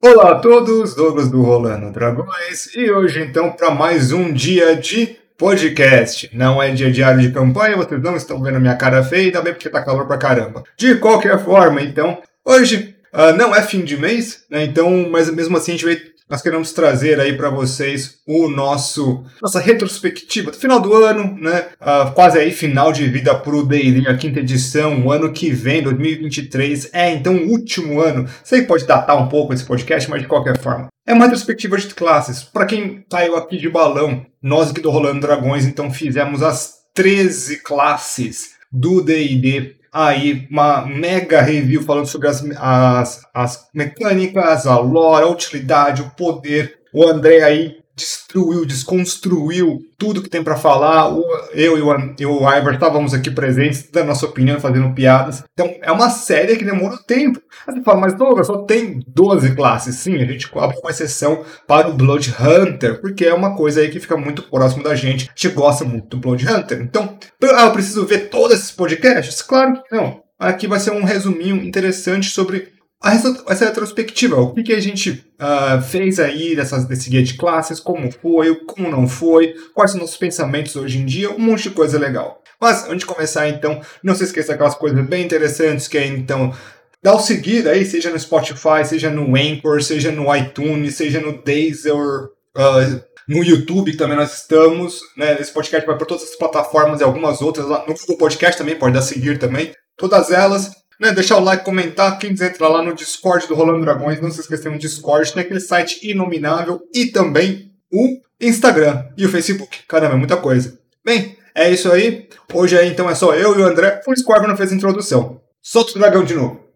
Olá a todos, Douglas do Rolando Dragões, e hoje então para mais um dia de podcast. Não é dia diário de campanha, vocês não estão vendo minha cara feia, também porque tá calor pra caramba. De qualquer forma, então, hoje uh, não é fim de mês, né? Então, mas mesmo assim a gente vai nós queremos trazer aí para vocês o nosso nossa retrospectiva do final do ano, né? Uh, quase aí final de vida pro D&D, a quinta edição, o ano que vem, 2023, é então o último ano. Sei que pode datar um pouco esse podcast, mas de qualquer forma. É uma retrospectiva de classes. Para quem saiu aqui de balão, nós aqui do Rolando Dragões, então fizemos as 13 classes do D&D aí uma mega review falando sobre as, as, as mecânicas, a lore, a utilidade, o poder. O André aí destruiu, desconstruiu tudo que tem para falar. Eu e o, e o estávamos aqui presentes, dando nossa opinião, fazendo piadas. Então, é uma série que demora tempo. Aí você fala, mas Douglas, só tem 12 classes. Sim, a gente abre uma exceção para o Blood Hunter, porque é uma coisa aí que fica muito próximo da gente. A gente gosta muito do Blood Hunter. Então, eu preciso ver todos esses podcasts? Claro que não. Aqui vai ser um resuminho interessante sobre essa retrospectiva, o que, que a gente uh, fez aí dessas, desse guia de classes, como foi, como não foi, quais são nossos pensamentos hoje em dia, um monte de coisa legal. Mas antes de começar, então, não se esqueça daquelas coisas bem interessantes que é, então, dá o seguir aí, seja no Spotify, seja no Anchor, seja no iTunes, seja no Deezer, uh, no YouTube, também nós estamos. Né? Esse podcast vai para todas as plataformas e algumas outras. Lá no Google Podcast também, pode dar seguir também. Todas elas né, deixar o like, comentar. Quem quiser entrar lá no Discord do Rolando Dragões, não se esqueça no Discord, tem aquele site inominável e também o Instagram e o Facebook. Caramba, é muita coisa. Bem, é isso aí. Hoje aí, então é só eu e o André. O Scorpion não fez a introdução. Solta o dragão de novo.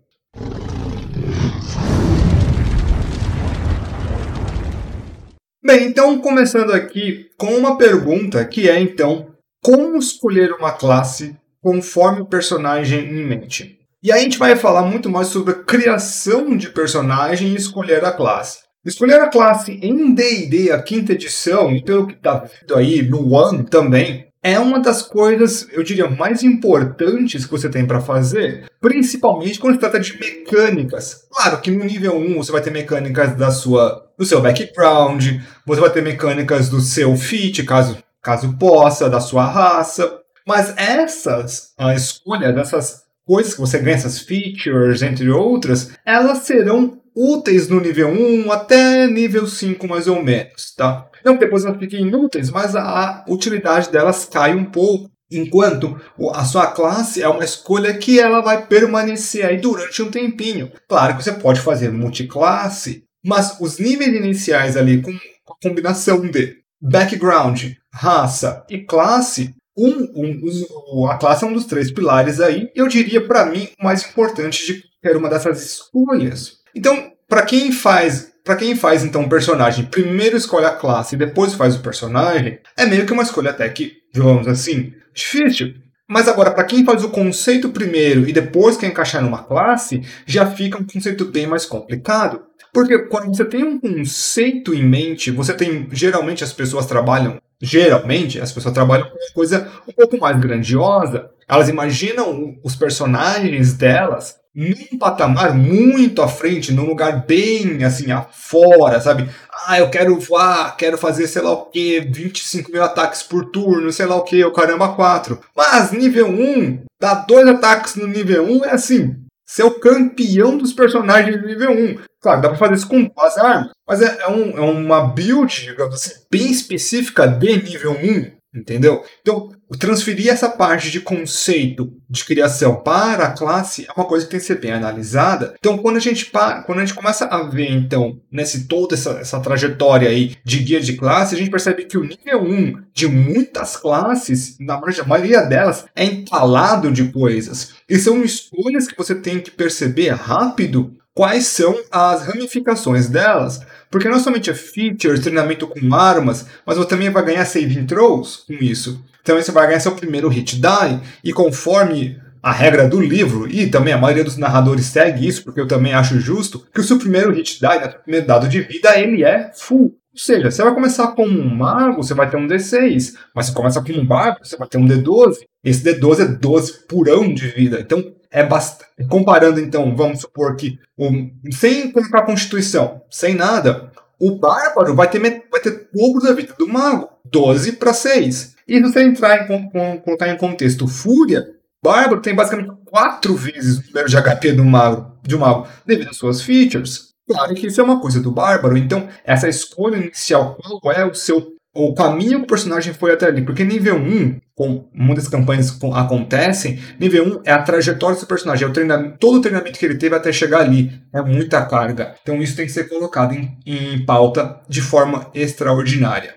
Bem, então começando aqui com uma pergunta que é então como escolher uma classe conforme o personagem em mente. E aí a gente vai falar muito mais sobre a criação de personagem e escolher a classe. Escolher a classe em D&D, a quinta edição, e pelo que está vindo aí no One também, é uma das coisas, eu diria, mais importantes que você tem para fazer, principalmente quando se trata de mecânicas. Claro que no nível 1 você vai ter mecânicas da sua, do seu background, você vai ter mecânicas do seu fit, caso, caso possa, da sua raça, mas essas, a escolha dessas coisas que você ganha, essas features, entre outras, elas serão úteis no nível 1 até nível 5 mais ou menos, tá? Não depois elas fiquem inúteis, mas a utilidade delas cai um pouco. Enquanto a sua classe é uma escolha que ela vai permanecer aí durante um tempinho. Claro que você pode fazer multiclasse, mas os níveis iniciais ali com a combinação de background, raça e classe um, um, a classe é um dos três pilares aí, eu diria para mim o mais importante de qualquer uma dessas escolhas. Então, para quem faz para quem faz então um personagem, primeiro escolhe a classe e depois faz o personagem, é meio que uma escolha até que, digamos assim, difícil. Mas agora, para quem faz o conceito primeiro e depois quer encaixar numa classe, já fica um conceito bem mais complicado. Porque quando você tem um conceito em mente, você tem. Geralmente as pessoas trabalham geralmente as pessoas trabalham com uma coisa um pouco mais grandiosa. Elas imaginam os personagens delas num patamar muito à frente, num lugar bem assim afora, sabe? Ah, eu quero voar, quero fazer sei lá o que, 25 mil ataques por turno, sei lá o que, o caramba 4. Mas nível 1, dar dois ataques no nível 1 é assim, ser o campeão dos personagens do nível 1. Claro, dá pra fazer isso com duas armas, mas é, é, um, é uma build, digamos assim, bem específica de nível 1. Entendeu? Então, transferir essa parte de conceito de criação para a classe é uma coisa que tem que ser bem analisada. Então, quando a gente para, quando a gente começa a ver, então, nesse toda essa, essa trajetória aí de guia de classe, a gente percebe que o nível 1 de muitas classes, na maioria delas, é entalado de coisas. E são escolhas que você tem que perceber rápido quais são as ramificações delas, porque não somente é features, treinamento com armas, mas você também vai ganhar save throws com isso. Então você vai ganhar seu primeiro hit die, e conforme a regra do livro, e também a maioria dos narradores segue isso, porque eu também acho justo, que o seu primeiro hit die, né, o primeiro dado de vida, ele é full. Ou seja, você vai começar com um mago, você vai ter um D6. Mas você começa com um barco, você vai ter um D12. Esse D12 é 12 purão de vida. Então, é bastante. Comparando, então, vamos supor que um, sem colocar Constituição, sem nada, o Bárbaro vai ter, vai ter dobro da vida do Mago. 12 para 6. E se você entrar em, colocar em contexto Fúria, Bárbaro tem basicamente quatro vezes o número de HP do mago, de um mago devido às suas features. Claro que isso é uma coisa do Bárbaro, então essa escolha inicial, qual é o seu o caminho que o personagem foi até ali. Porque nível 1, como muitas campanhas acontecem, nível 1 é a trajetória do personagem, é o treinamento, todo o treinamento que ele teve até chegar ali. É muita carga. Então isso tem que ser colocado em, em pauta de forma extraordinária.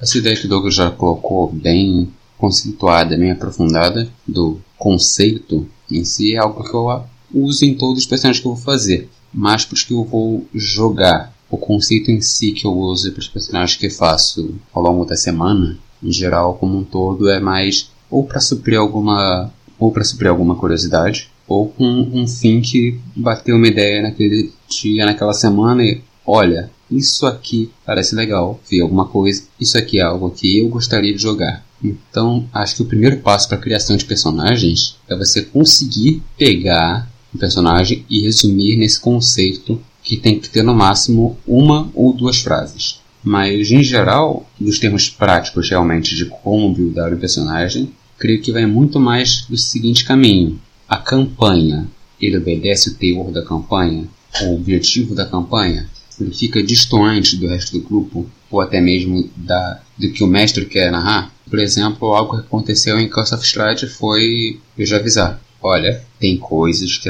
Essa ideia que o Douglas já colocou bem conceituada, bem aprofundada do conceito em si é algo que eu uso em todos os personagens que eu vou fazer. Mas para os que eu vou jogar, o conceito em si que eu uso para os personagens que faço ao longo da semana, em geral, como um todo, é mais ou para suprir alguma ou para suprir alguma curiosidade, ou com um fim que bateu uma ideia naquele dia, naquela semana e olha, isso aqui parece legal, vi alguma coisa, isso aqui é algo que eu gostaria de jogar. Então, acho que o primeiro passo para a criação de personagens é você conseguir pegar um personagem e resumir nesse conceito que tem que ter no máximo uma ou duas frases. Mas, em geral, dos termos práticos realmente de como buildar um personagem, creio que vai muito mais do seguinte caminho. A campanha, ele obedece o teor da campanha, o objetivo da campanha, ele fica distante do resto do grupo, ou até mesmo da, do que o mestre quer narrar. Por exemplo, algo que aconteceu em Curse of Strahd foi eu já avisar. Olha, tem coisas que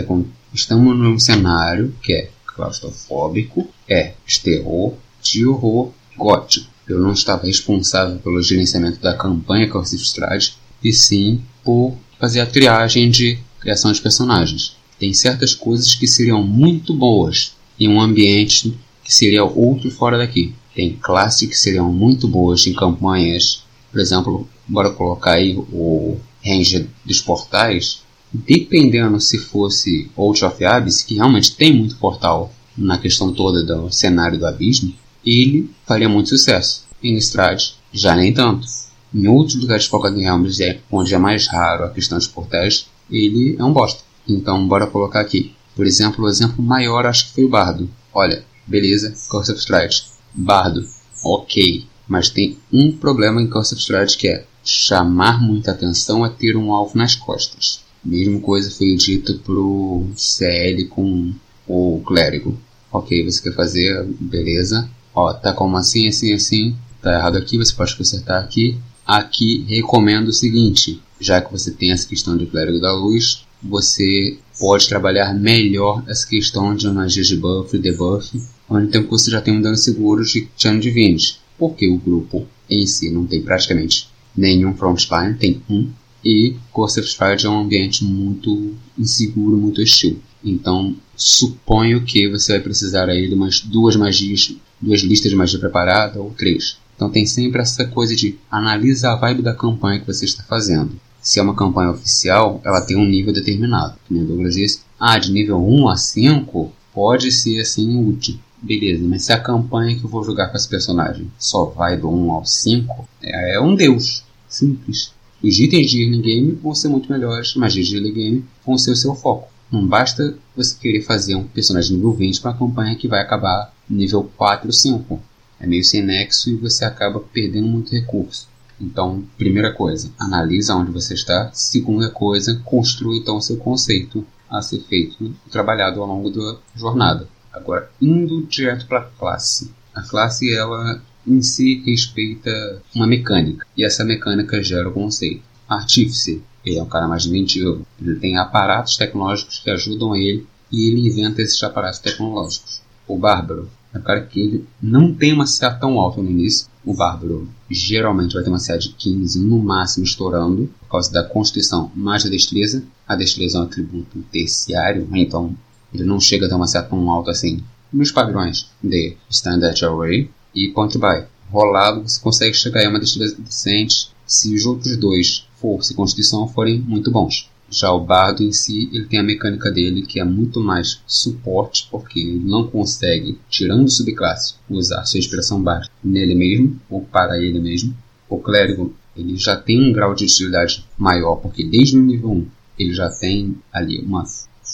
estamos num cenário que é claustrofóbico, é terror, de horror gótico. Eu não estava responsável pelo gerenciamento da campanha Strahd, e sim por fazer a triagem de criação de personagens. Tem certas coisas que seriam muito boas em um ambiente que seria outro fora daqui. Tem classes que seriam muito boas em campanhas, por exemplo, bora colocar aí o range dos portais, dependendo se fosse Out of Abyss, que realmente tem muito portal na questão toda do cenário do abismo, ele faria muito sucesso. Em Strade, já nem tanto. Em outros lugares focados em Realms, é onde é mais raro a questão dos portais, ele é um bosta. Então, bora colocar aqui. Por exemplo, o exemplo maior acho que foi o Bardo. Olha, beleza, Curse of Stride. Bardo, ok. Mas tem um problema em Curse of Stride que é chamar muita atenção a ter um alvo nas costas. Mesma coisa foi dito pro CL com o clérigo. Ok, você quer fazer, beleza. Ó, tá como assim, assim, assim. Tá errado aqui, você pode consertar aqui. Aqui recomendo o seguinte, já que você tem essa questão de clérigo da luz, você pode trabalhar melhor essa questão de magias de buff e debuff, onde então você já tem um dano seguro de Channel Divines, porque o grupo em si não tem praticamente nenhum frontline, tem um, e of Stride é um ambiente muito inseguro, muito hostil. Então, suponho que você vai precisar aí de umas duas magias, duas listas de magia preparada ou três. Então tem sempre essa coisa de analisa a vibe da campanha que você está fazendo. Se é uma campanha oficial, ela tem um nível determinado. Como o Douglas disse, ah, de nível 1 a 5 pode ser assim útil. Beleza, mas se a campanha que eu vou jogar com esse personagem só vai do 1 ao 5, é, é um deus. Simples. Os itens de early game vão ser muito melhores, mas os de early game vão ser o seu foco. Não basta você querer fazer um personagem nível 20 para uma campanha que vai acabar nível 4 ou 5. É meio sem nexo e você acaba perdendo muito recurso. Então, primeira coisa, analisa onde você está. Segunda coisa, construa então o seu conceito a ser feito e trabalhado ao longo da jornada. Agora, indo direto para a classe. A classe, ela em si respeita uma mecânica, e essa mecânica gera o conceito. Artífice, ele é um cara mais inventivo, ele tem aparatos tecnológicos que ajudam ele e ele inventa esses aparatos tecnológicos. O Bárbaro é um cara que ele não tem uma CA tão alta no início. O Bárbaro geralmente vai ter uma CA de 15, no máximo estourando, por causa da constituição mais da destreza. A destreza é um atributo terciário, então ele não chega a ter uma CA tão alta assim. Nos padrões de Standard Array, e Point Buy. Rolado, você consegue chegar a uma destreza decente se os outros dois, força e constituição, forem muito bons. Já o bardo em si, ele tem a mecânica dele que é muito mais suporte, porque ele não consegue, tirando o subclasse, usar sua inspiração baixa nele mesmo ou para ele mesmo. O clérigo ele já tem um grau de utilidade maior, porque desde o nível 1 ele já tem ali uma,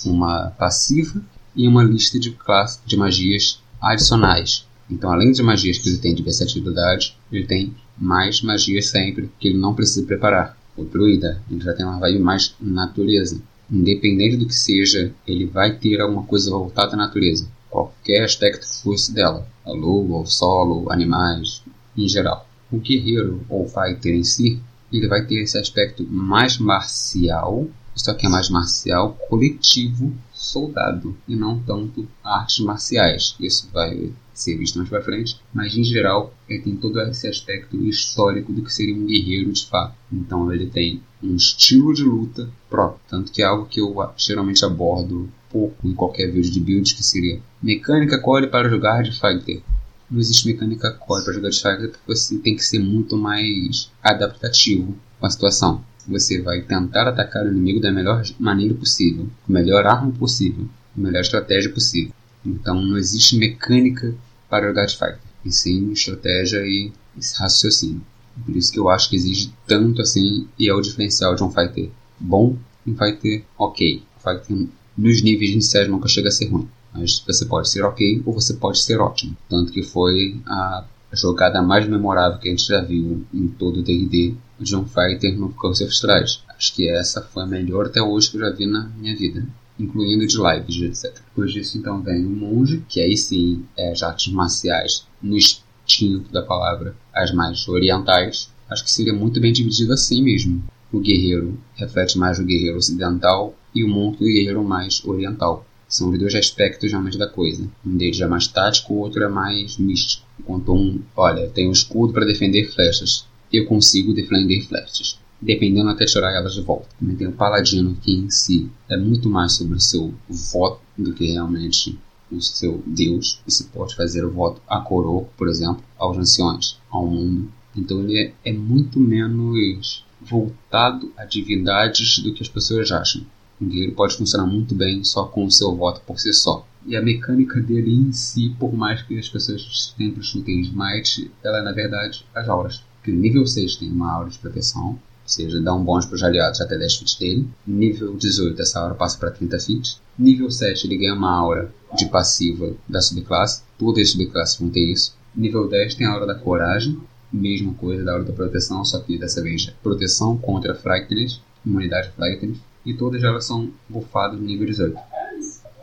uma passiva e uma lista de, classe, de magias adicionais. Então, além de magias que ele tem de versatilidade, ele tem mais magias sempre que ele não precisa preparar. O druida, ele já tem uma vibe mais natureza. Independente do que seja, ele vai ter alguma coisa voltada à natureza. Qualquer aspecto que fosse dela. A lua, o solo, animais, em geral. O guerreiro ou fighter em si, ele vai ter esse aspecto mais marcial, só que é mais marcial coletivo soldado e não tanto artes marciais. Isso vai ser visto mais para frente, mas em geral ele tem todo esse aspecto histórico do que seria um guerreiro de fato. Então ele tem um estilo de luta próprio, tanto que é algo que eu geralmente abordo pouco em qualquer vídeo de build, que seria mecânica core para jogar de fighter. Não existe mecânica core para jogar de fighter porque você tem que ser muito mais adaptativo com a situação. Você vai tentar atacar o inimigo da melhor maneira possível, com a melhor arma possível, com a melhor estratégia possível. Então não existe mecânica para jogar de fighter, e sim estratégia e raciocínio. Por isso que eu acho que exige tanto assim, e é o diferencial de um fighter bom e um fighter ok. Um fighter nos níveis iniciais nunca chega a ser ruim, mas você pode ser ok ou você pode ser ótimo. Tanto que foi a jogada mais memorável que a gente já viu em todo o D&D um fighter no Curse Strahd. Acho que essa foi a melhor até hoje que eu já vi na minha vida, incluindo de lives, etc. Depois disso, então, vem o monge, que aí sim é as artes marciais no instinto da palavra, as mais orientais. Acho que seria muito bem dividido assim mesmo. O guerreiro reflete mais o guerreiro ocidental e o monge o guerreiro mais oriental. São os dois aspectos realmente da coisa. Um deles é mais tático, o outro é mais místico. Enquanto um, olha, tem um escudo para defender flechas eu consigo defender flechas, dependendo até tirar elas de volta. Também tem o paladino que em si é muito mais sobre o seu voto do que realmente o seu Deus. Você pode fazer o voto a coroa, por exemplo, aos anciões, ao mundo. Então ele é, é muito menos voltado a divindades do que as pessoas acham. O guerreiro pode funcionar muito bem só com o seu voto por si só. E a mecânica dele em si, por mais que as pessoas sempre chutem Smite, ela é na verdade as auras que nível 6 tem uma aura de proteção, ou seja, dá um bônus para os aliados até 10 feet dele. Nível 18, essa aura passa para 30 feet. Nível 7, ele ganha uma aura de passiva da subclasse. Todas as subclasses vão ter isso. Nível 10 tem a aura da coragem, mesma coisa da aura da proteção, só que dessa vez é proteção contra Frightness, imunidade Frightness, e todas elas são bufadas no nível 18.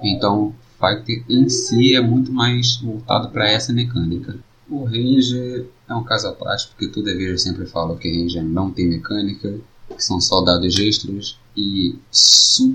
Então, Fighter em si é muito mais voltado para essa mecânica. O Ranger é um caso à parte, porque toda vez eu sempre falo que Ranger não tem mecânica, que são só dados extras e sub-features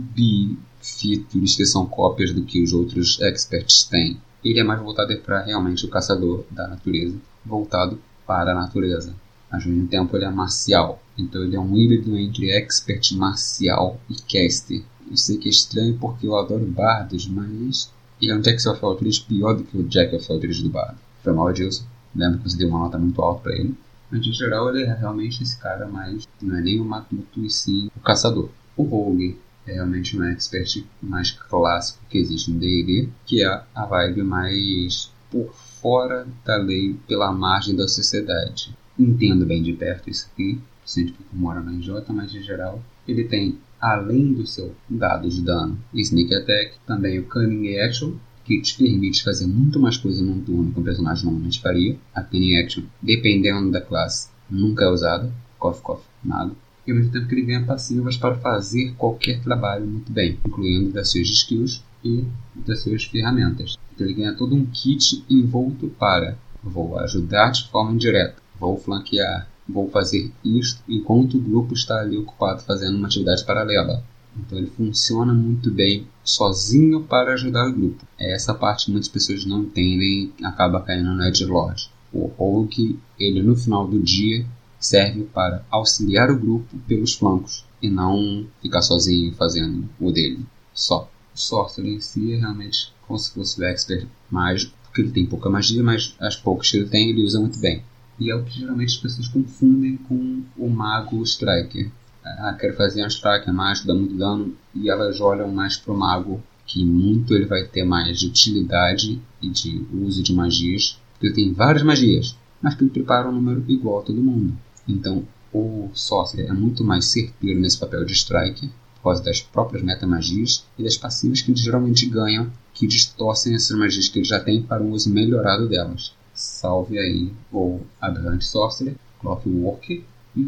que são cópias do que os outros experts têm. Ele é mais voltado para realmente o caçador da natureza, voltado para a natureza. Mas ao mesmo tempo ele é marcial, então ele é um híbrido entre expert marcial e caster. Eu sei que é estranho porque eu adoro bardos, mas ele é um Jack of Eldritch pior do que o Jack of Eldritch do bardo. Foi mal, Edilson. Lembro que você deu uma nota muito alta para ele. Mas em geral ele é realmente esse cara mais. Não é nem o matuto e sim o caçador. O Rogue é realmente um expert mais clássico que existe no DD, que é a vibe mais por fora da lei, pela margem da sociedade. Entendo bem de perto isso aqui, sempre que mora na NJ, mas em geral ele tem, além do seu dado de dano e sneak attack, também o Cunning Action, que te permite fazer muito mais coisa num turno que um personagem normalmente faria. A Penny Action, dependendo da classe, nunca é usada. Cough, cough, nada. E ao mesmo tempo que ele ganha passivas para fazer qualquer trabalho muito bem, incluindo das suas skills e das suas ferramentas. Então ele ganha todo um kit envolto para vou ajudar de forma indireta, vou flanquear, vou fazer isto enquanto o grupo está ali ocupado fazendo uma atividade paralela. Então ele funciona muito bem sozinho para ajudar o grupo. É essa parte que muitas pessoas não entendem acaba caindo no Edge Lord. O Hulk, ele no final do dia serve para auxiliar o grupo pelos flancos e não ficar sozinho fazendo o dele só. O Sorcerer em si é realmente como se fosse o expert mágico, porque ele tem pouca magia, mas as poucas que ele tem ele usa muito bem. E é o que geralmente as pessoas confundem com o Mago Striker ah, quero fazer um strike mágico, dá muito dano, e elas olham mais pro mago, que muito ele vai ter mais de utilidade e de uso de magias, porque ele tem várias magias, mas que ele prepara um número igual a todo mundo. Então, o Sorcerer é muito mais certeiro nesse papel de strike, por causa das próprias metamagias e das passivas que eles geralmente ganham, que distorcem essas magias que eles já têm para um uso melhorado delas. Salve aí o Aberrant Sorcerer, Clockwork e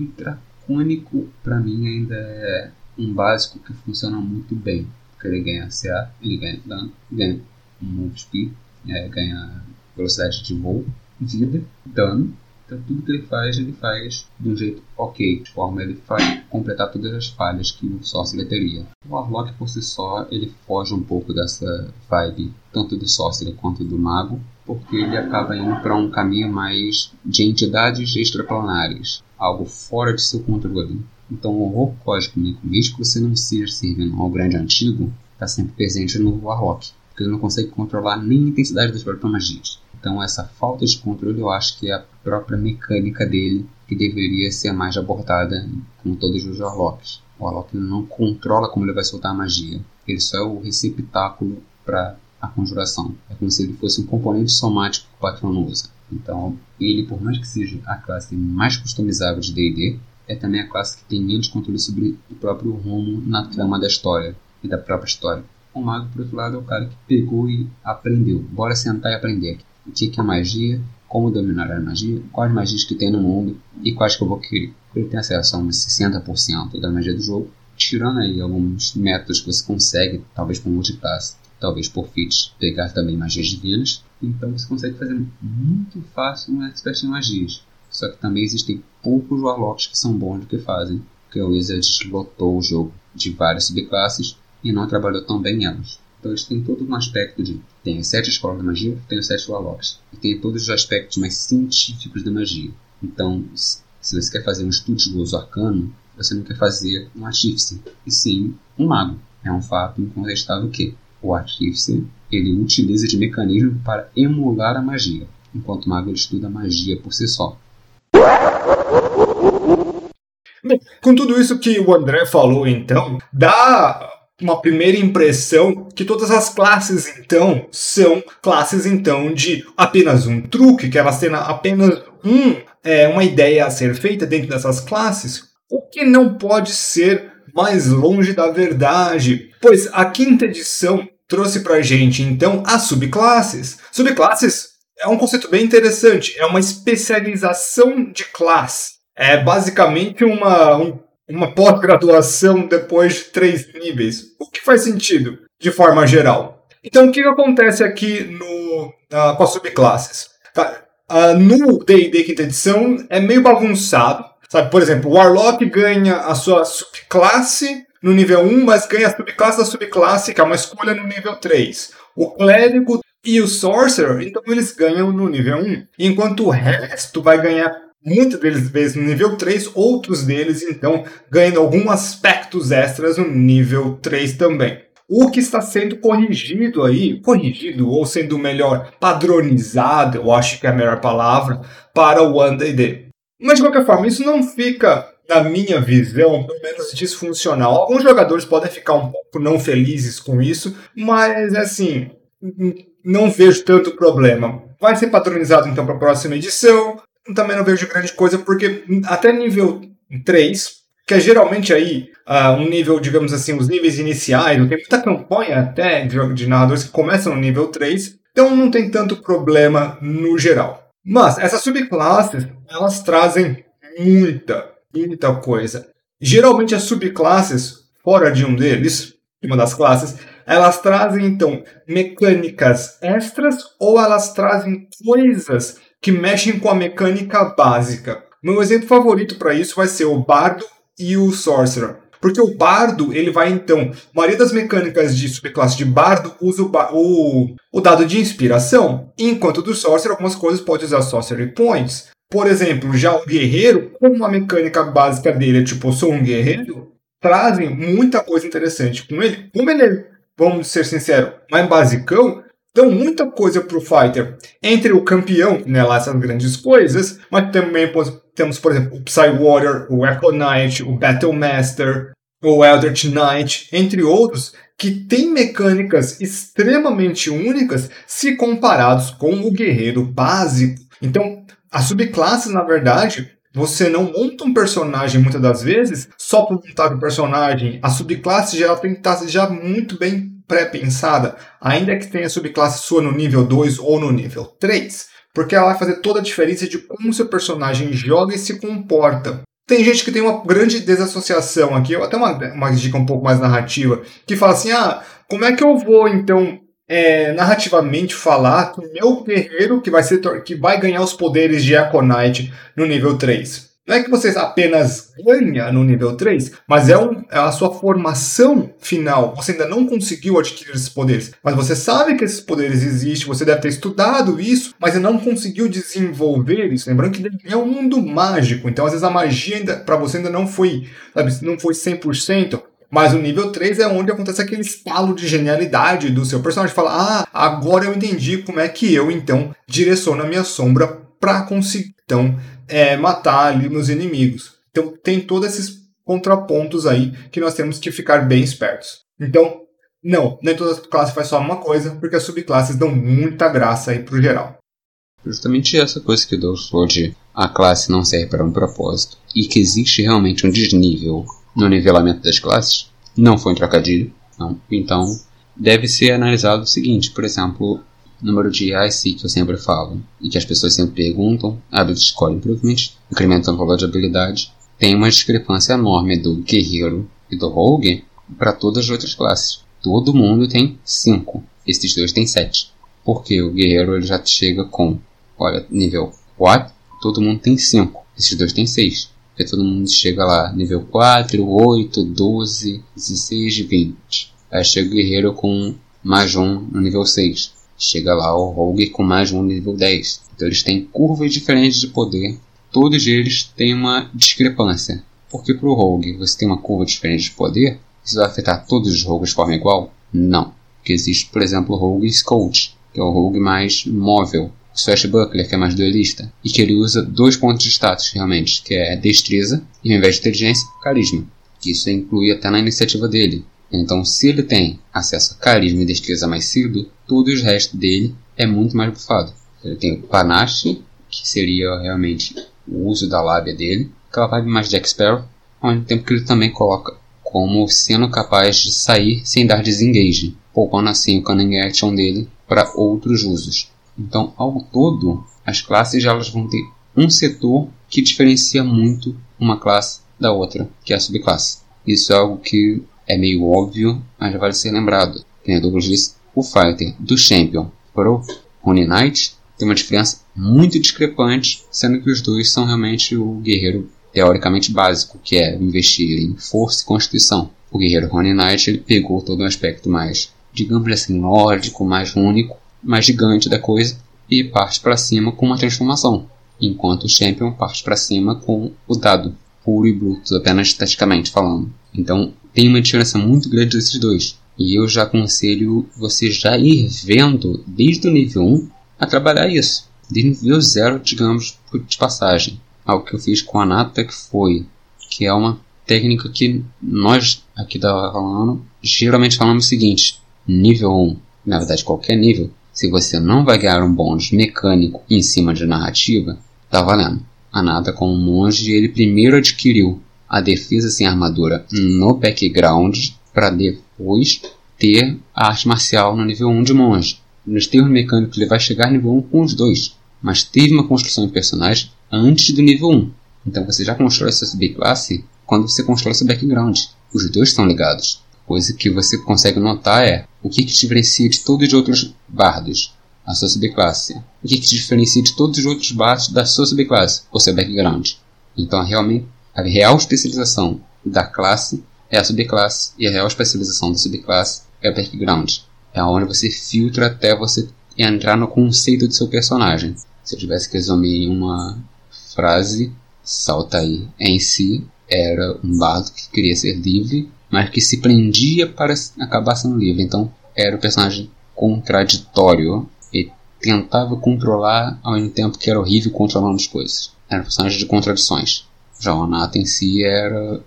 Dracônico, para mim ainda é um básico que funciona muito bem, porque ele ganha CA, ele ganha dano, ganha move speed, é, ganha velocidade de voo, vida, dano então tudo que ele faz, ele faz de um jeito ok, de forma ele faz completar todas as falhas que o Sorcerer teria. O Warlock por si só, ele foge um pouco dessa vibe, tanto do Sorcerer quanto do Mago, porque ele acaba indo para um caminho mais de entidades extraplanares, algo fora de seu controle. Então o horror cósmico, mesmo que você não seja servindo ao grande antigo, está sempre presente no Warlock, porque ele não consegue controlar nem a intensidade das próprias magias. Então essa falta de controle eu acho que é a própria mecânica dele que deveria ser mais abordada com todos os Warlocks. O Warlock não controla como ele vai soltar a magia. Ele só é o receptáculo para a conjuração. É como se ele fosse um componente somático que o patrono usa. Então, ele, por mais que seja a classe mais customizável de D&D, é também a classe que tem menos controle sobre o próprio rumo na trama da história e da própria história. O mago, por outro lado, é o cara que pegou e aprendeu. Bora sentar e aprender o que é magia, como dominar a magia, quais magias que tem no mundo e quais que eu vou querer. Ele tem acesso a uns 60% da magia do jogo, tirando aí alguns métodos que você consegue, talvez por multiclasse, talvez por feats, pegar também magias divinas. Então você consegue fazer muito fácil um expert em magias. Só que também existem poucos warlocks que são bons do que fazem, porque o Wizard lotou o jogo de várias subclasses e não trabalhou tão bem elas. Então eles têm todo um aspecto de. Tem as sete escolas da magia, tem os sete Warlocks. E tem todos os aspectos mais científicos da magia. Então, se você quer fazer um estudioso arcano, você não quer fazer um artífice, e sim um mago. É um fato incontestável que o artífice ele utiliza de mecanismo para emular a magia, enquanto o mago ele estuda a magia por si só. Bem, com tudo isso que o André falou, então, dá uma primeira impressão que todas as classes então são classes então de apenas um truque, que elas têm apenas um, é, uma ideia a ser feita dentro dessas classes, o que não pode ser mais longe da verdade, pois a quinta edição trouxe pra gente então as subclasses. Subclasses é um conceito bem interessante, é uma especialização de classe. É basicamente uma, um uma pós-graduação depois de três níveis, o que faz sentido de forma geral. Então, o que acontece aqui no, com as subclasses? Tá? Uh, no D&D quinta edição é meio bagunçado. Sabe? Por exemplo, o Warlock ganha a sua subclasse no nível 1, mas ganha a subclasse da subclasse, que é uma escolha no nível 3. O Clérigo e o Sorcerer, então eles ganham no nível 1. Enquanto o resto vai ganhar muitas deles vezes no nível 3, outros deles então ganhando alguns aspectos extras no nível 3 também. O que está sendo corrigido aí, corrigido ou sendo melhor padronizado, eu acho que é a melhor palavra, para o OneDD. Mas de qualquer forma, isso não fica, na minha visão, pelo menos disfuncional. Alguns jogadores podem ficar um pouco não felizes com isso, mas assim, não vejo tanto problema. Vai ser padronizado então para a próxima edição também não vejo grande coisa, porque até nível 3, que é geralmente aí uh, um nível, digamos assim, os níveis iniciais, tem muita campanha até de, de narradores que começam no nível 3, então não tem tanto problema no geral. Mas essas subclasses, elas trazem muita, muita coisa. Geralmente as subclasses, fora de um deles, uma das classes, elas trazem então mecânicas extras ou elas trazem coisas que mexem com a mecânica básica. Meu exemplo favorito para isso vai ser o Bardo e o Sorcerer. Porque o Bardo, ele vai então. A maioria das mecânicas de subclasse de Bardo usa o, o, o dado de inspiração, enquanto do Sorcerer, algumas coisas pode usar Sorcery Points. Por exemplo, já o Guerreiro, como a mecânica básica dele é tipo, eu sou um guerreiro, trazem muita coisa interessante com ele. Como ele vamos ser sinceros, mais basicão, dão muita coisa para o fighter entre o campeão, né, lá essas grandes coisas, mas também temos, por exemplo, o Psy Warrior, o Echo Knight, o Battle Master, o Eldritch Knight, entre outros, que têm mecânicas extremamente únicas se comparados com o guerreiro básico. Então, as subclasses, na verdade, você não monta um personagem muitas das vezes só para montar o personagem. A subclasse já tem que estar já muito bem pré-pensada, ainda que tenha subclasse sua no nível 2 ou no nível 3, porque ela vai fazer toda a diferença de como seu personagem joga e se comporta. Tem gente que tem uma grande desassociação aqui, até uma, uma dica um pouco mais narrativa, que fala assim: ah, como é que eu vou então é, narrativamente falar que o meu guerreiro que vai, ser, que vai ganhar os poderes de Aconite no nível 3? Não é que você apenas ganha no nível 3, mas é, um, é, a sua formação final. Você ainda não conseguiu adquirir esses poderes, mas você sabe que esses poderes existem, você deve ter estudado isso, mas ainda não conseguiu desenvolver isso. Lembrando que é um mundo mágico, então às vezes a magia para você ainda não foi, sabe, não foi 100%. Mas o nível 3 é onde acontece aquele estalo de genialidade do seu personagem. Fala, ah, agora eu entendi como é que eu, então, direciono a minha sombra para conseguir, então, é, matar ali meus inimigos. Então tem todos esses contrapontos aí que nós temos que ficar bem espertos. Então, não, nem toda classe faz só uma coisa, porque as subclasses dão muita graça aí pro geral. Justamente essa coisa que o Deus falou de a classe não serve para um propósito e que existe realmente um desnível no nivelamento das classes, não foi um trocadilho. Não. Então, deve ser analisado o seguinte, por exemplo, número de IC que eu sempre falo e que as pessoas sempre perguntam, Ability Score Improvement, incrementando o valor de habilidade, tem uma discrepância enorme do guerreiro e do rogue para todas as outras classes. Todo mundo tem 5, esses dois têm 7. Porque o guerreiro ele já chega com, olha, nível 4, todo mundo tem 5, esses dois têm 6. Porque todo mundo chega lá, nível 4, 8, 12, 16, 20. Aí chega o guerreiro com mais um no nível 6 chega lá o Rogue com mais um nível 10. Então eles têm curvas diferentes de poder, todos eles têm uma discrepância. Porque para o Rogue você tem uma curva diferente de poder, isso vai afetar todos os rogues de forma igual? Não. Porque existe, por exemplo, o Rogue Scout, que é o Rogue mais móvel, o Swashbuckler, que é mais duelista, e que ele usa dois pontos de status realmente, que é destreza e ao invés de inteligência, carisma. Isso inclui até na iniciativa dele. Então, se ele tem acesso a carisma e destreza mais cedo, todo o resto dele é muito mais bufado. Ele tem o panache, que seria realmente o uso da lábia dele, aquela vibe mais Jack Sparrow, ao mesmo tempo que ele também coloca como sendo capaz de sair sem dar desengage, poupando assim o cunning action dele para outros usos. Então, ao todo, as classes elas vão ter um setor que diferencia muito uma classe da outra, que é a subclasse. Isso é algo que é meio óbvio, mas vale ser lembrado. Como Douglas disse, o fighter do Champion pro Rune Knight tem uma diferença muito discrepante, sendo que os dois são realmente o guerreiro teoricamente básico, que é investir em força e constituição. O guerreiro Rune Knight ele pegou todo um aspecto mais, digamos assim, nórdico, mais único, mais gigante da coisa e parte para cima com uma transformação, enquanto o Champion parte para cima com o dado puro e bruto, apenas estaticamente falando. Então, tem uma diferença muito grande desses dois. E eu já aconselho você já ir vendo desde o nível 1 a trabalhar isso. Desde o nível 0, digamos, de passagem. Algo que eu fiz com a Nata que foi, que é uma técnica que nós aqui da falando geralmente falamos o seguinte: nível 1, na verdade qualquer nível, se você não vai ganhar um bônus mecânico em cima de narrativa, tá valendo. A Nata como monge, ele primeiro adquiriu a defesa sem armadura no background para depois ter a arte marcial no nível 1 de monge. Nos termos mecânicos ele vai chegar no nível 1 com os dois, mas teve uma construção de personagem antes do nível 1. Então você já constrói essa subclasse quando você constrói seu background. Os dois estão ligados. Coisa que você consegue notar é o que, que te diferencia de todos os outros bardos, a sua subclasse. O que, que te diferencia de todos os outros bardos da sua subclasse, o seu background. Então realmente a real especialização da classe é a subclasse e a real especialização da subclasse é o background. É onde você filtra até você entrar no conceito do seu personagem. Se eu tivesse que resumir em uma frase, salta aí. Em si, era um bardo que queria ser livre, mas que se prendia para acabar sendo livre. Então, era o personagem contraditório e tentava controlar ao mesmo tempo que era horrível controlando as coisas. Era um personagem de contradições. Já o Anato em si era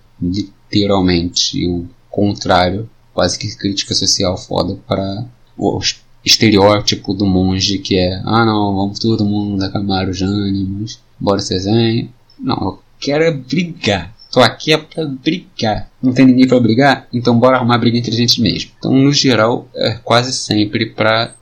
literalmente o contrário, quase que crítica social foda para o estereótipo do monge que é ah não, vamos todo mundo acalmar os ânimos, bora zen. Não, eu quero é brigar. Tô aqui é pra brigar. Não tem ninguém para brigar? Então bora arrumar briga entre a gente mesmo. Então, no geral, é quase sempre para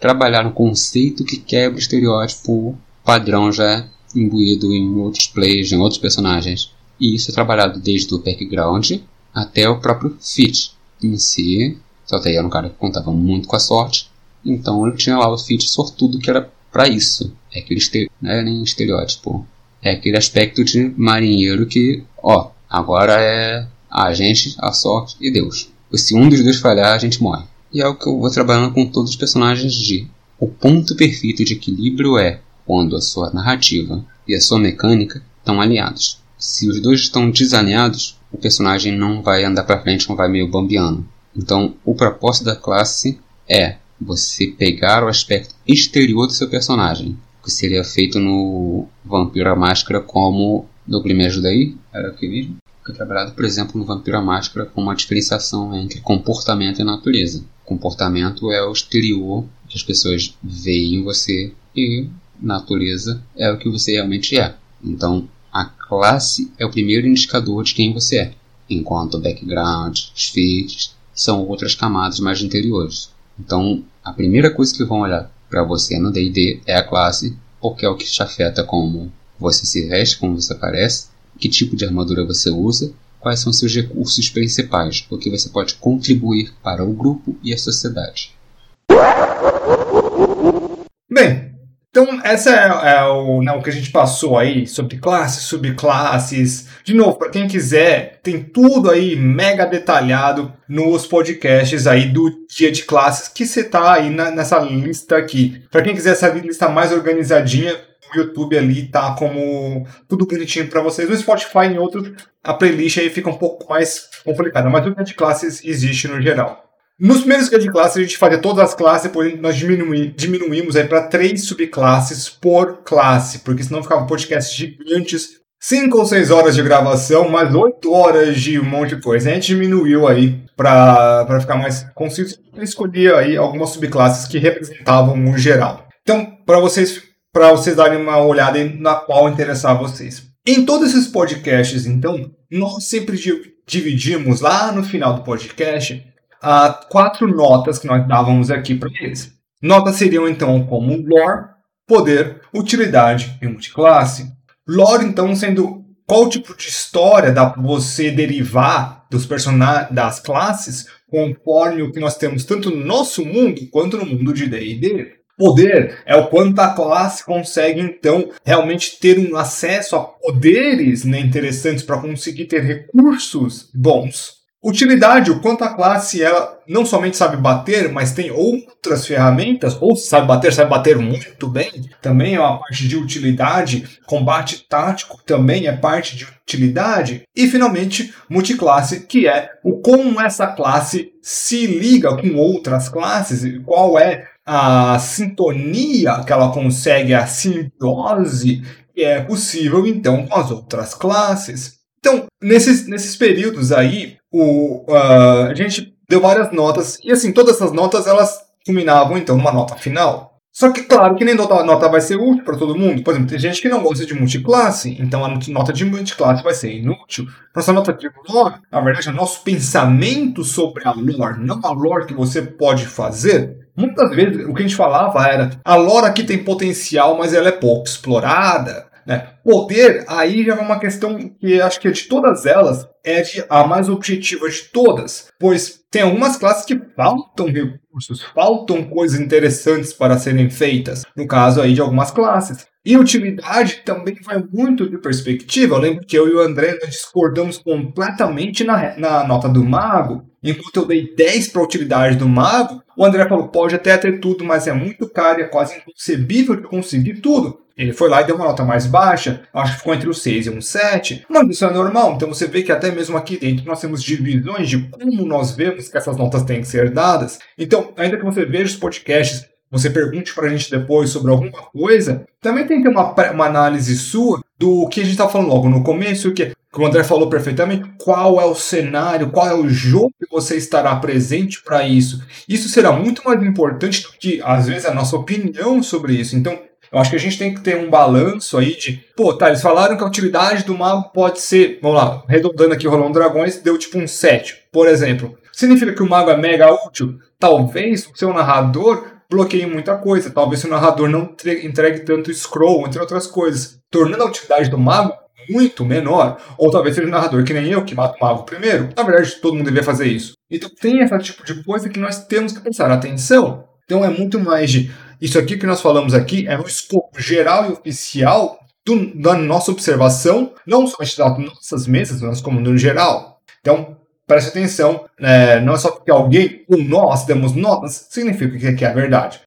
trabalhar no conceito que quebra o estereótipo padrão já imbuído em outros players, em outros personagens. E isso é trabalhado desde o background até o próprio fit em si. Só que aí era um cara que contava muito com a sorte. Então ele tinha lá o fit sortudo que era para isso. É aquele não nem estereótipo. É aquele aspecto de marinheiro que, ó, agora é a gente, a sorte e Deus. Se um dos dois falhar, a gente morre. E é o que eu vou trabalhando com todos os personagens de. O ponto perfeito de equilíbrio é quando a sua narrativa e a sua mecânica estão alinhados. Se os dois estão desalinhados, o personagem não vai andar para frente, não vai meio bambiando. Então, o propósito da classe é você pegar o aspecto exterior do seu personagem, que seria feito no Vampiro à Máscara como... Douglas me ajuda aí? Era o que mesmo? Foi trabalhado, por exemplo, no Vampiro à Máscara com uma diferenciação entre comportamento e natureza. Comportamento é o exterior que as pessoas veem em você e natureza é o que você realmente é. Então, a classe é o primeiro indicador de quem você é, enquanto o background, os feats são outras camadas mais interiores. Então, a primeira coisa que vão olhar para você no D&D é a classe, porque é o que te afeta como você se veste, como você parece, que tipo de armadura você usa, quais são seus recursos principais, porque você pode contribuir para o grupo e a sociedade. Bem, então, essa é, é o, né, o que a gente passou aí sobre classes, subclasses. De novo, para quem quiser, tem tudo aí mega detalhado nos podcasts aí do dia de classes que você tá aí na, nessa lista aqui. Para quem quiser essa lista mais organizadinha, o YouTube ali tá como tudo bonitinho para vocês. No Spotify em outros, a playlist aí fica um pouco mais complicada, mas o dia de classes existe no geral. Nos primeiros guias de classe, a gente fazia todas as classes, depois nós diminui, diminuímos para três subclasses por classe, porque senão ficava podcast gigantes, cinco ou seis horas de gravação, mais oito horas de um monte de coisa. A gente diminuiu aí para ficar mais conciso escolhia aí algumas subclasses que representavam o geral. Então, para vocês, para vocês darem uma olhada na qual interessar vocês. Em todos esses podcasts, então, nós sempre dividimos lá no final do podcast uh, quatro notas que nós dávamos aqui para eles. Notas seriam então como lore, poder, utilidade e multiclasse. Lore, então, sendo qual tipo de história dá para você derivar dos personagens das classes conforme o que nós temos tanto no nosso mundo quanto no mundo de D&D. Poder é o quanto a classe consegue então realmente ter um acesso a poderes né, interessantes para conseguir ter recursos bons. Utilidade, o quanto a classe ela não somente sabe bater, mas tem outras ferramentas, ou sabe bater, sabe bater muito bem, também é uma parte de utilidade. Combate tático também é parte de utilidade. E finalmente, multiclasse, que é o como essa classe se liga com outras classes, qual é a sintonia que ela consegue, a simbiose que é possível então com as outras classes. Então, nesses, nesses períodos aí, o, uh, a gente deu várias notas, e assim, todas essas notas elas culminavam então numa nota final. Só que, claro, que nem toda nota vai ser útil para todo mundo. Por exemplo, tem gente que não gosta de multiclasse, então a nota de multiclasse vai ser inútil. Nossa nota de lore, na verdade, é nosso pensamento sobre a lore, não a lore que você pode fazer. Muitas vezes o que a gente falava era: a lore aqui tem potencial, mas ela é pouco explorada. Né? Poder, aí já é uma questão que acho que de todas elas é de, a mais objetiva de todas, pois tem algumas classes que faltam recursos, faltam coisas interessantes para serem feitas, no caso aí de algumas classes. E utilidade também vai muito de perspectiva. Eu lembro que eu e o André discordamos completamente na, na nota do mago. Enquanto eu dei 10 para a utilidade do mago, o André falou: pode até ter tudo, mas é muito caro e é quase inconcebível de conseguir tudo. Ele foi lá e deu uma nota mais baixa, acho que ficou entre o 6 e um 7, mas isso é normal, então você vê que até mesmo aqui dentro nós temos divisões de como nós vemos que essas notas têm que ser dadas. Então, ainda que você veja os podcasts, você pergunte para a gente depois sobre alguma coisa, também tem que ter uma, uma análise sua do que a gente está falando logo no começo, que como o André falou perfeitamente, qual é o cenário, qual é o jogo que você estará presente para isso. Isso será muito mais importante do que, às vezes, a nossa opinião sobre isso. Então, Eu acho que a gente tem que ter um balanço aí de, pô, tá, eles falaram que a utilidade do mago pode ser, vamos lá, arredondando aqui Rolando Dragões, deu tipo um 7, por exemplo. Significa que o mago é mega útil? Talvez o seu narrador bloqueie muita coisa, talvez o narrador não entregue tanto scroll, entre outras coisas, tornando a utilidade do mago muito menor. Ou talvez seja um narrador que nem eu, que mata o mago primeiro. Na verdade, todo mundo deveria fazer isso. Então tem esse tipo de coisa que nós temos que prestar atenção. Então é muito mais de. Isso aqui que nós falamos aqui é um escopo geral e oficial do, da nossa observação, não somente das nossas mesas, mas como no geral. Então, preste atenção, é, não é só porque alguém ou nós demos notas, significa que é a verdade.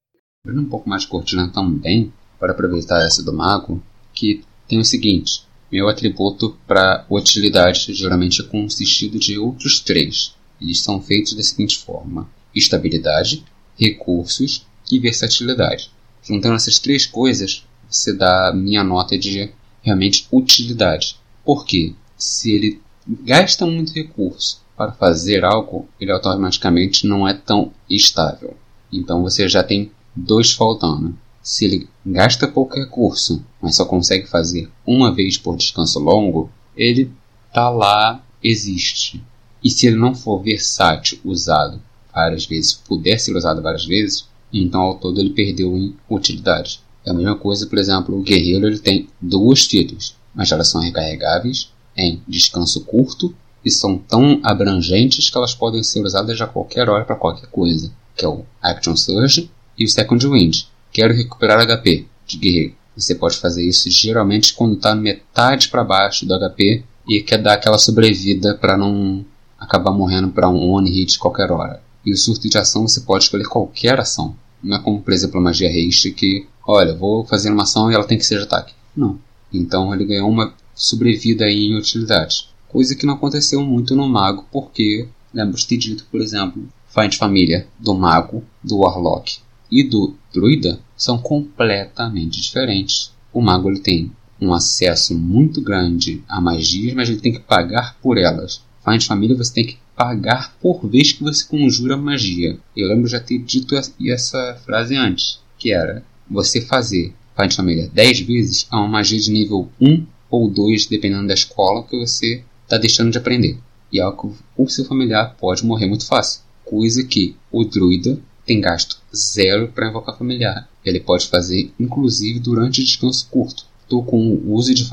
Um pouco mais de cortina também, para aproveitar essa do mago, que tem o seguinte: meu atributo para utilidade geralmente é consistido de outros três. Eles são feitos da seguinte forma: estabilidade, recursos e versatilidade. Juntando essas três coisas, você dá a minha nota de realmente utilidade. Porque se ele gasta muito recurso para fazer algo, ele automaticamente não é tão estável. Então você já tem dois faltando. Se ele gasta pouco recurso, mas só consegue fazer uma vez por descanso longo, ele tá lá, existe. E se ele não for versátil, usado várias vezes, puder ser usado várias vezes, então ao todo ele perdeu em utilidade. É a mesma coisa, por exemplo, o guerreiro ele tem duas tiras, mas elas são recarregáveis em descanso curto e são tão abrangentes que elas podem ser usadas a qualquer hora para qualquer coisa, que é o Action Surge e o Second Wind. Quero recuperar HP de guerreiro. Você pode fazer isso geralmente quando está metade para baixo do HP e quer dar aquela sobrevida para não acabar morrendo para um one hit qualquer hora. E o surto de ação você pode escolher qualquer ação. Não é como, por exemplo, a magia haste que, olha, vou fazer uma ação e ela tem que ser de ataque. Não. Então ele ganhou uma sobrevida em utilidade. Coisa que não aconteceu muito no mago, porque lembro de ter dito, por exemplo, Find Família do mago, do Warlock e do druida são completamente diferentes. O mago ele tem um acesso muito grande a magias, mas ele tem que pagar por elas. Find Família você tem que pagar por vez que você conjura magia. Eu lembro já ter dito essa frase antes, que era você fazer Find Família 10 vezes é uma magia de nível 1 ou 2, dependendo da escola que você está deixando de aprender. E é algo que o seu familiar pode morrer muito fácil. Coisa que o druida tem gasto zero para invocar familiar. Ele pode fazer inclusive durante descanso curto. Estou com o uso de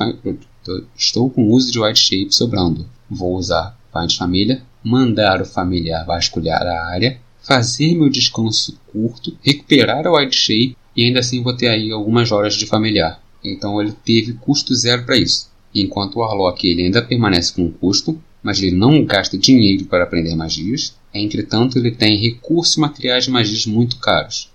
estou com uso de white shape sobrando. Vou usar Find Família, mandar o familiar vasculhar a área, fazer meu descanso curto, recuperar o white shape e ainda assim vou ter aí algumas horas de familiar. Então ele teve custo zero para isso. Enquanto o Warlock ele ainda permanece com custo, mas ele não gasta dinheiro para aprender magias, Entretanto, ele tem recursos materiais de magias muito caros,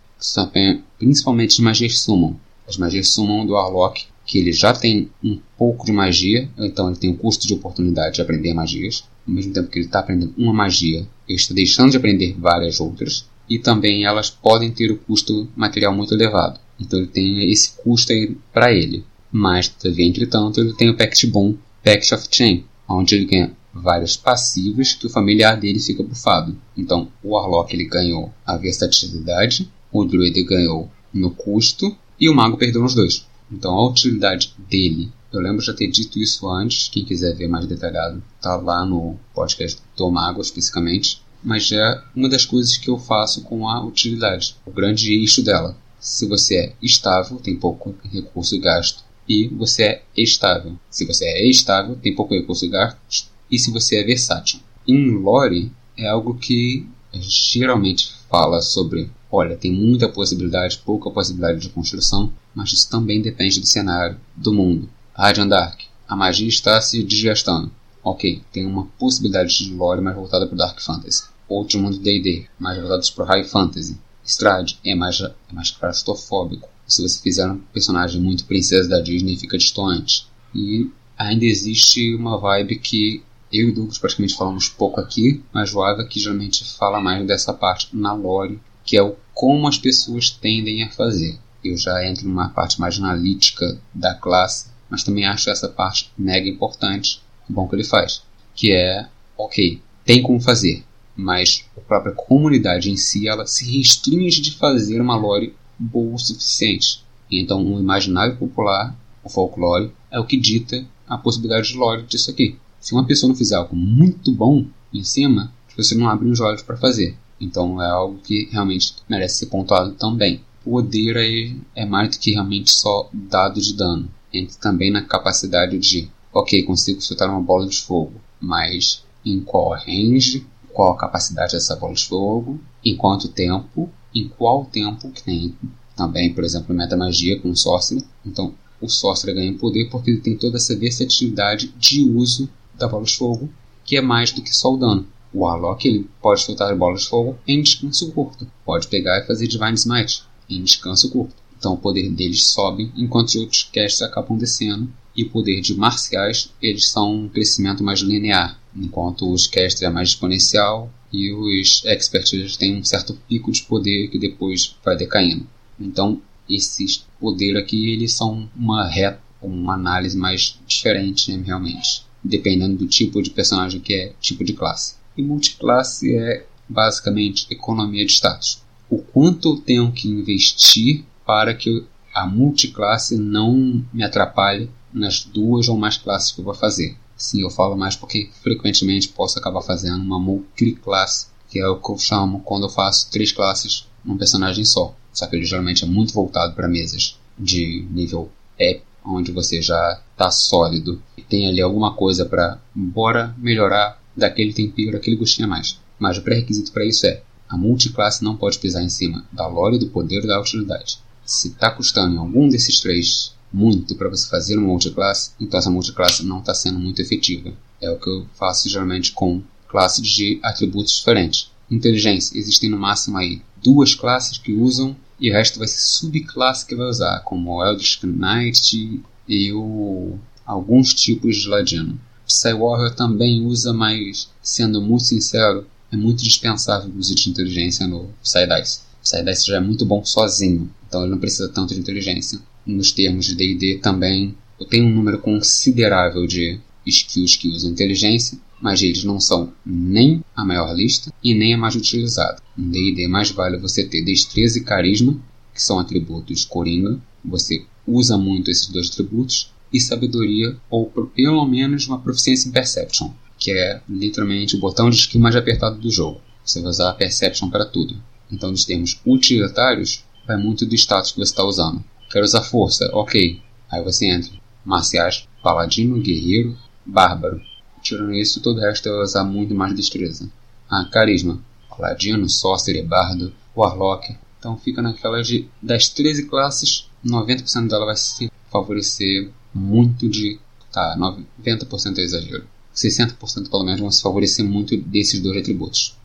principalmente de magias summon. As magias summon do Warlock, que ele já tem um pouco de magia, então ele tem um custo de oportunidade de aprender magias, ao mesmo tempo que ele está aprendendo uma magia, ele está deixando de aprender várias outras, e também elas podem ter o custo material muito elevado. Então ele tem esse custo para ele. Mas, entretanto, ele tem o Pact Bom, Pact of Chain, onde ele ganha vários passivos que o familiar dele fica bufado. Então, o Warlock ele ganhou a versatilidade, o Druid ganhou no custo e o Mago perdeu nos dois. Então, a utilidade dele, eu lembro de ter dito isso antes, quem quiser ver mais detalhado, tá lá no podcast Mago especificamente, mas é uma das coisas que eu faço com a utilidade, o grande eixo dela. Se você é estável, tem pouco recurso gasto, e você é estável. Se você é estável, tem pouco recurso gasto, e se você é versátil. Em lore é algo que geralmente fala sobre, olha, tem muita possibilidade, pouca possibilidade de construção, mas isso também depende do cenário, do mundo. Radiant Dark, a magia está se desgastando. Ok, tem uma possibilidade de lore mais voltada para o Dark Fantasy. Outro mundo D&D, mais voltados para o High Fantasy. Strade é mais, é mais claustrofóbico. Se você fizer um personagem muito princesa da Disney, fica distante. E ainda existe uma vibe que eu e Douglas praticamente falamos pouco aqui, mas o Ava que geralmente fala mais dessa parte na lore, que é o como as pessoas tendem a fazer. Eu já entro numa parte mais analítica da classe, mas também acho essa parte mega importante, bom que ele faz, que é, ok, tem como fazer, mas a própria comunidade em si, ela se restringe de fazer uma lore boa o suficiente. Então, o imaginário popular, o folclore, é o que dita a possibilidade de lore disso aqui. Se uma pessoa não fizer algo muito bom em cima, você não abre os olhos para fazer. Então, é algo que realmente merece ser pontuado também. O poder aí é mais do que realmente só dado de dano. Entra também na capacidade de, ok, consigo soltar uma bola de fogo, mas em qual range, qual a capacidade dessa bola de fogo, em quanto tempo, em qual tempo que tem também, por exemplo, metamagia com o Sorcerer. Então, o Sorcerer ganha poder porque ele tem toda essa versatilidade de uso da bola de fogo, que é mais do que só o dano. O Warlock ele pode soltar bolas de fogo em descanso curto. Pode pegar e fazer Divine Smite em descanso curto. Então o poder deles sobe, enquanto os outros castes acabam descendo. E o poder de marciais, eles são um crescimento mais linear. Enquanto os casters é mais exponencial e os experts têm um certo pico de poder que depois vai decaindo. Então esses poderes aqui, eles são uma reta, uma análise mais diferente né, realmente. Dependendo do tipo de personagem que é, tipo de classe. E multiclasse é basicamente economia de status. O quanto eu tenho que investir para que a multiclasse não me atrapalhe nas duas ou mais classes que eu vou fazer. Sim, eu falo mais porque frequentemente posso acabar fazendo uma multiclasse, que é o que eu chamo quando eu faço três classes num personagem só. Só que ele geralmente é muito voltado para mesas de nível épico, onde você já está sólido e tem ali alguma coisa para, bora melhorar daquele tempero, aquele gostinho a mais. Mas o pré-requisito para isso é a multiclasse não pode pisar em cima da lore, do poder da utilidade. Se está custando em algum desses três muito para você fazer uma multiclasse, então essa multiclasse não está sendo muito efetiva. É o que eu faço geralmente com classes de atributos diferentes. Inteligência, existem no máximo aí duas classes que usam e o resto vai ser subclasse que vai usar, como o Eldritch Knight e o, alguns tipos de ladino. Psywarrior também usa, mas, sendo muito sincero, é muito dispensável o uso de inteligência no Psydice. Psydice já é muito bom sozinho, então ele não precisa tanto de inteligência. Nos termos de D&D também, eu tenho um número considerável de skills que usam inteligência, mas eles não são nem a maior lista e nem a mais utilizada. Em D&D mais vale você ter destreza e carisma, que são atributos coringa. Você usa muito esses dois atributos e sabedoria, ou pelo menos uma proficiência em Perception, que é literalmente o botão de skill mais apertado do jogo. Você vai usar a Perception para tudo. Então, nos termos utilitários, vai muito do status que você está usando. Quero usar força, ok. Aí você entra. Marciais, paladino, guerreiro, bárbaro. Tirando isso, todo o resto vai usar muito mais destreza. Ah, carisma. Paladino, sorcerer, bardo, warlock. Então fica naquela de das 13 classes, 90% dela vai se favorecer muito de. Tá, 90% é exagero. 60% pelo menos vão se favorecer muito desses dois atributos.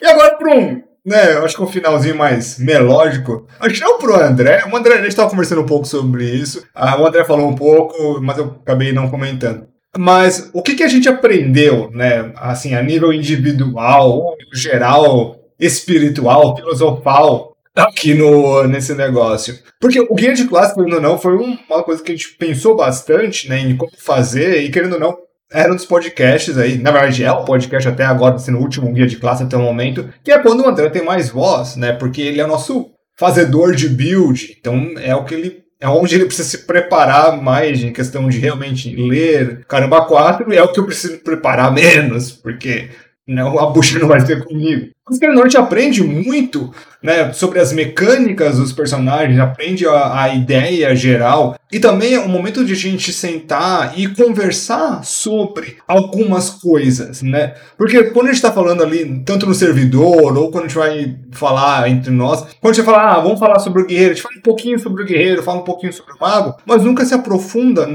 E agora para um, né, eu acho que um finalzinho mais melódico. Acho que não pro André. O André, a gente estava conversando um pouco sobre isso. Ah, o André falou um pouco, mas eu acabei não comentando. Mas o que, que a gente aprendeu, né, assim, a nível individual, geral, espiritual, filosofal, aqui no, nesse negócio. Porque o guia de classe, querendo ou não, foi uma coisa que a gente pensou bastante né, em como fazer, e querendo ou não, era um dos podcasts aí, na verdade é o podcast até agora, sendo o último guia de classe até o momento, que é quando o André tem mais voz, né? Porque ele é o nosso fazedor de build, então é o que ele é onde ele precisa se preparar mais em questão de realmente ler Caramba 4, e é o que eu preciso preparar menos, porque não, a bucha não vai ser comigo. Mas que a gente aprende muito né, sobre as mecânicas dos personagens, aprende a, a, ideia geral. E também é um momento de a gente sentar e conversar sobre algumas coisas, né? Porque quando a gente está falando ali, tanto no servidor, ou quando a gente vai falar entre nós, quando a gente fala, ah, vamos falar sobre o guerreiro, a gente fala um pouquinho sobre o guerreiro, fala um pouquinho sobre o mago, mas nunca se aprofunda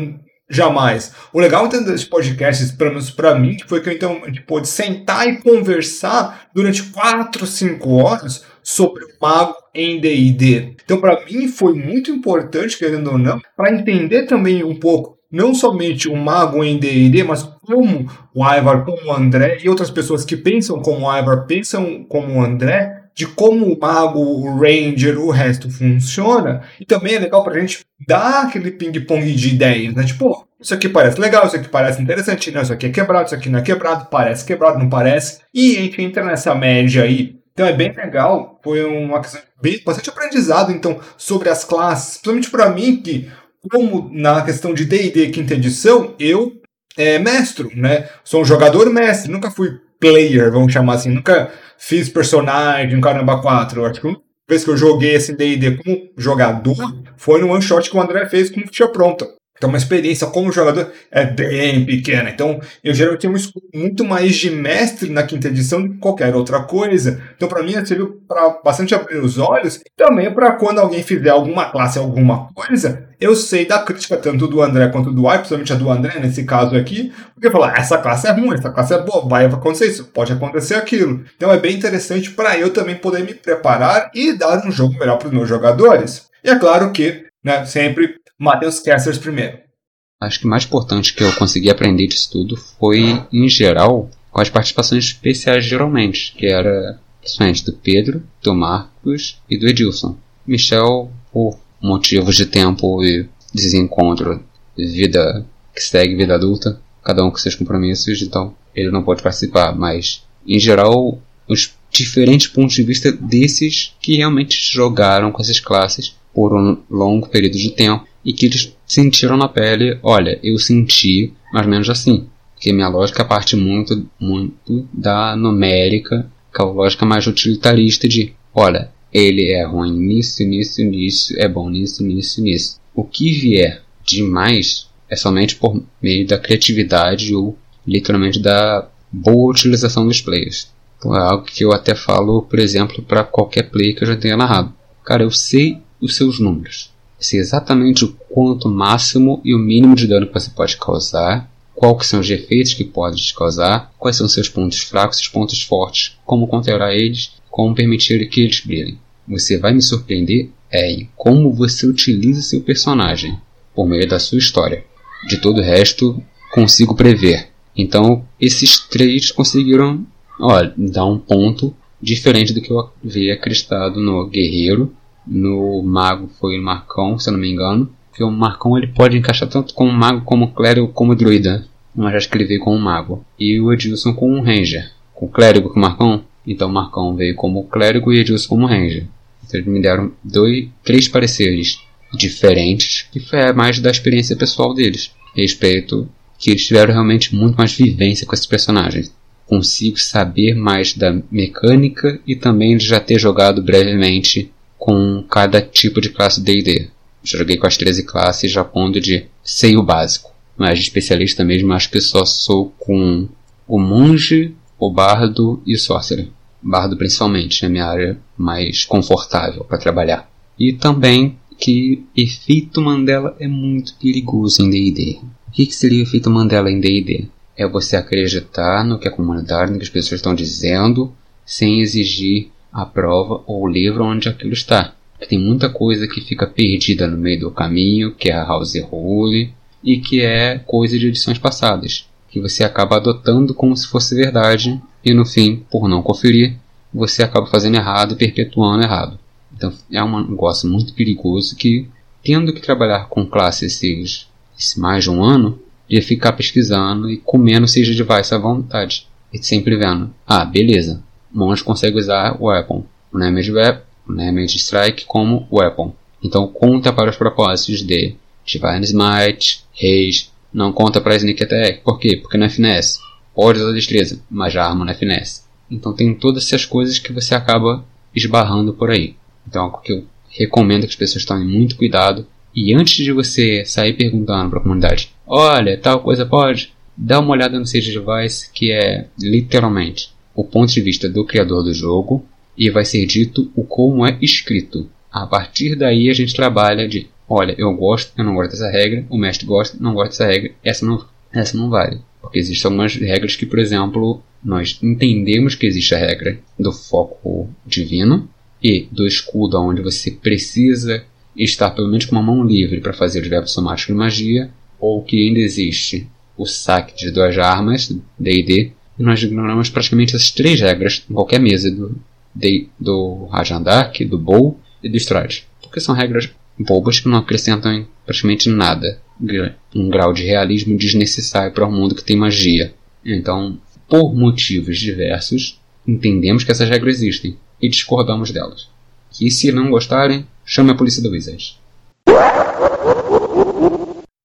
Jamais. O legal então desse podcast, pelo menos para mim, foi que então, pôde sentar e conversar durante 4, 5 horas sobre o mago em D&D. Então, para mim, foi muito importante, querendo ou não, para entender também um pouco, não somente o mago em D&D, mas como o Ivar, como o André e outras pessoas que pensam como o Ivar, pensam como o André, de como o mago, o ranger, o resto funciona. E também é legal pra gente dar aquele ping-pong de ideias, né? Tipo, isso aqui parece legal, isso aqui parece interessante, não, isso aqui é quebrado, isso aqui não é quebrado, parece quebrado, não parece. E a gente entra nessa média aí, Então é bem legal, foi uma questão bem, bastante aprendizado então sobre as classes, principalmente para mim que como na questão de D&D quinta edição, eu é mestro, né? Sou um jogador mestre, nunca fui player, vamos chamar assim, nunca fiz personagem, caramba 4. Acho que a vez que eu joguei assim D&D como jogador foi no one shot que o André fez com ficha pronta. Então, uma experiência como jogador é bem pequena. Então, eu geralmente tenho muito mais de mestre na quinta edição do que qualquer outra coisa. Então, para mim, serviu para bastante abrir os olhos. Também para quando alguém fizer alguma classe, alguma coisa, eu sei da crítica tanto do André quanto do Ai, principalmente a do André, nesse caso aqui, porque falar, essa classe é ruim, essa classe é boa, vai acontecer isso, pode acontecer aquilo. Então, é bem interessante para eu também poder me preparar e dar um jogo melhor para os meus jogadores. E é claro que, né, sempre Matheus Kessers primeiro. Acho que o mais importante que eu consegui aprender disso tudo foi, em geral, com as participações especiais geralmente, que era principalmente do Pedro, do Marcos e do Edilson. Michel, por motivos de tempo e desencontro, vida que segue vida adulta, cada um com seus compromissos, então ele não pode participar, mas em geral os diferentes pontos de vista desses que realmente jogaram com essas classes por um longo período de tempo e que eles sentiram na pele, olha, eu senti mais ou menos assim. Porque minha lógica parte muito, muito da numérica, que é a lógica mais utilitarista de, olha, ele é ruim nisso, nisso, nisso, é bom nisso, nisso, nisso. O que vier demais é somente por meio da criatividade ou literalmente da boa utilização dos players. Então, é algo que eu até falo, por exemplo, para qualquer player que eu já tenha narrado. Cara, eu sei os seus números sei exatamente o quanto máximo e o mínimo de dano que você pode causar, quais são os efeitos que pode te causar, quais são seus pontos fracos e pontos fortes, como controlar eles, como permitir que eles brilhem. Você vai me surpreender é em como você utiliza seu personagem por meio da sua história. De todo o resto, consigo prever. Então, esses três conseguiram olha, dar um ponto diferente do que eu havia acreditado no Guerreiro no mago foi o Marcão, se eu não me engano. Porque o Marcão ele pode encaixar tanto como mago, como clérigo, como druida. Mas acho que ele veio como mago. E o Edilson como um ranger. Com o clérigo com o Marcão. Então o Marcão veio como clérigo e o Edilson como ranger. Então eles me deram dois, três pareceres diferentes, que foi mais da experiência pessoal deles. Respeito que eles tiveram realmente muito mais vivência com esses personagens. Consigo saber mais da mecânica e também de já ter jogado brevemente com cada tipo de classe D&D. Joguei com as 13 classes já pondo de sei o básico. Mas de especialista mesmo acho que só sou com o monge, o bardo e o sorcerer. Bardo principalmente, é minha área mais confortável para trabalhar. E também que efeito Mandela é muito perigoso em D&D. O que, seria o efeito Mandela em D&D? É você acreditar no que a comunidade, no que as pessoas estão dizendo, sem exigir a prova ou o livro onde aquilo está. Tem muita coisa que fica perdida no meio do caminho, que é a house rule, e que é coisa de edições passadas, que você acaba adotando como se fosse verdade, e no fim, por não conferir, você acaba fazendo errado e perpetuando errado. Então é um negócio muito perigoso que, tendo que trabalhar com classes esses, esse mais de um ano, de ficar pesquisando e comendo seja device à vontade. E sempre vendo, ah, beleza, monge consegue usar o weapon, o Damage, weapon, o damage Strike como weapon. Então conta para os propósitos de Divine Smite, Rage, não conta para Sneak Attack. Por quê? Porque não é finesse. Pode usar destreza, mas a arma não é finesse. Então tem todas essas coisas que você acaba esbarrando por aí. Então é algo que eu recomendo que as pessoas tomem muito cuidado. E antes de você sair perguntando para a comunidade, olha, tal coisa pode, dá uma olhada no Sage Device, que é literalmente o ponto de vista do criador do jogo e vai ser dito o como é escrito. A partir daí a gente trabalha de, olha, eu gosto, eu não gosto dessa regra, o mestre gosta, não gosta dessa regra, essa não, essa não vale. Porque existem algumas regras que, por exemplo, nós entendemos que existe a regra do foco divino e do escudo onde você precisa estar pelo menos com uma mão livre para fazer o verbo somático de magia, ou que ainda existe o saque de duas armas, D&D, nós ignoramos praticamente essas três regras em qualquer mesa do, do Rajandark, do Bowl e do Strade. Porque são regras bobas que não acrescentam praticamente nada. Um grau de realismo desnecessário para um mundo que tem magia. Então, por motivos diversos, entendemos que essas regras existem. e discordamos delas. E se não gostarem, chame a polícia do Wizards.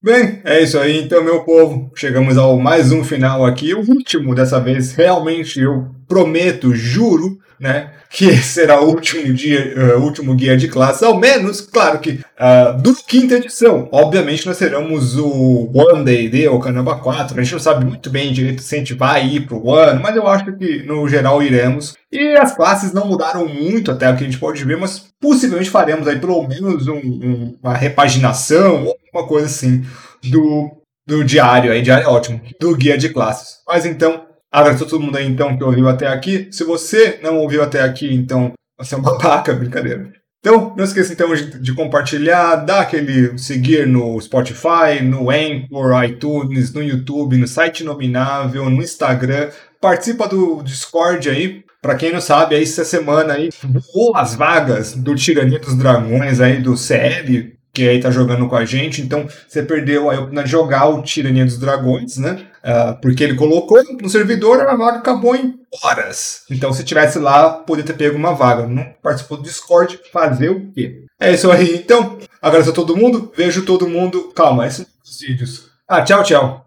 Bem, é isso aí então, meu povo. Chegamos ao mais um final aqui, o último dessa vez. Realmente, eu prometo, juro, né, que será o último dia, uh, último guia de classe, ao menos, claro que uh, do quinta edição. Obviamente nós teremos o One Day D ou Canamba 4. A gente não sabe muito bem direito se a gente vai ir pro One, mas eu acho que no geral iremos. E as classes não mudaram muito até o que a gente pode ver, mas possivelmente faremos aí pelo menos um, um, uma repaginação ou uma coisa assim do, do diário aí, diário é ótimo, do guia de classes. Mas então, Agradeço a todo mundo aí, então, que ouviu até aqui. Se você não ouviu até aqui, então, você é um babaca, brincadeira. Então, não esqueça então de, compartilhar, dar aquele seguir no Spotify, no Anchor, iTunes, no YouTube, no site Nominável, no Instagram. Participa do Discord aí. Para quem não sabe, aí essa semana aí voou as vagas do Tirania dos Dragões aí do CL, que aí tá jogando com a gente. Então, você perdeu aí a oportunidade de jogar o Tirania dos Dragões, né? Uh, porque ele colocou no servidor, a vaga acabou em horas. Então, se tivesse lá, poderia ter pego uma vaga. Não participou do Discord, fazer o quê? É isso aí. Então, agradeço a todo mundo. Vejo todo mundo. Calma, esses vídeos. Ah, tchau, tchau.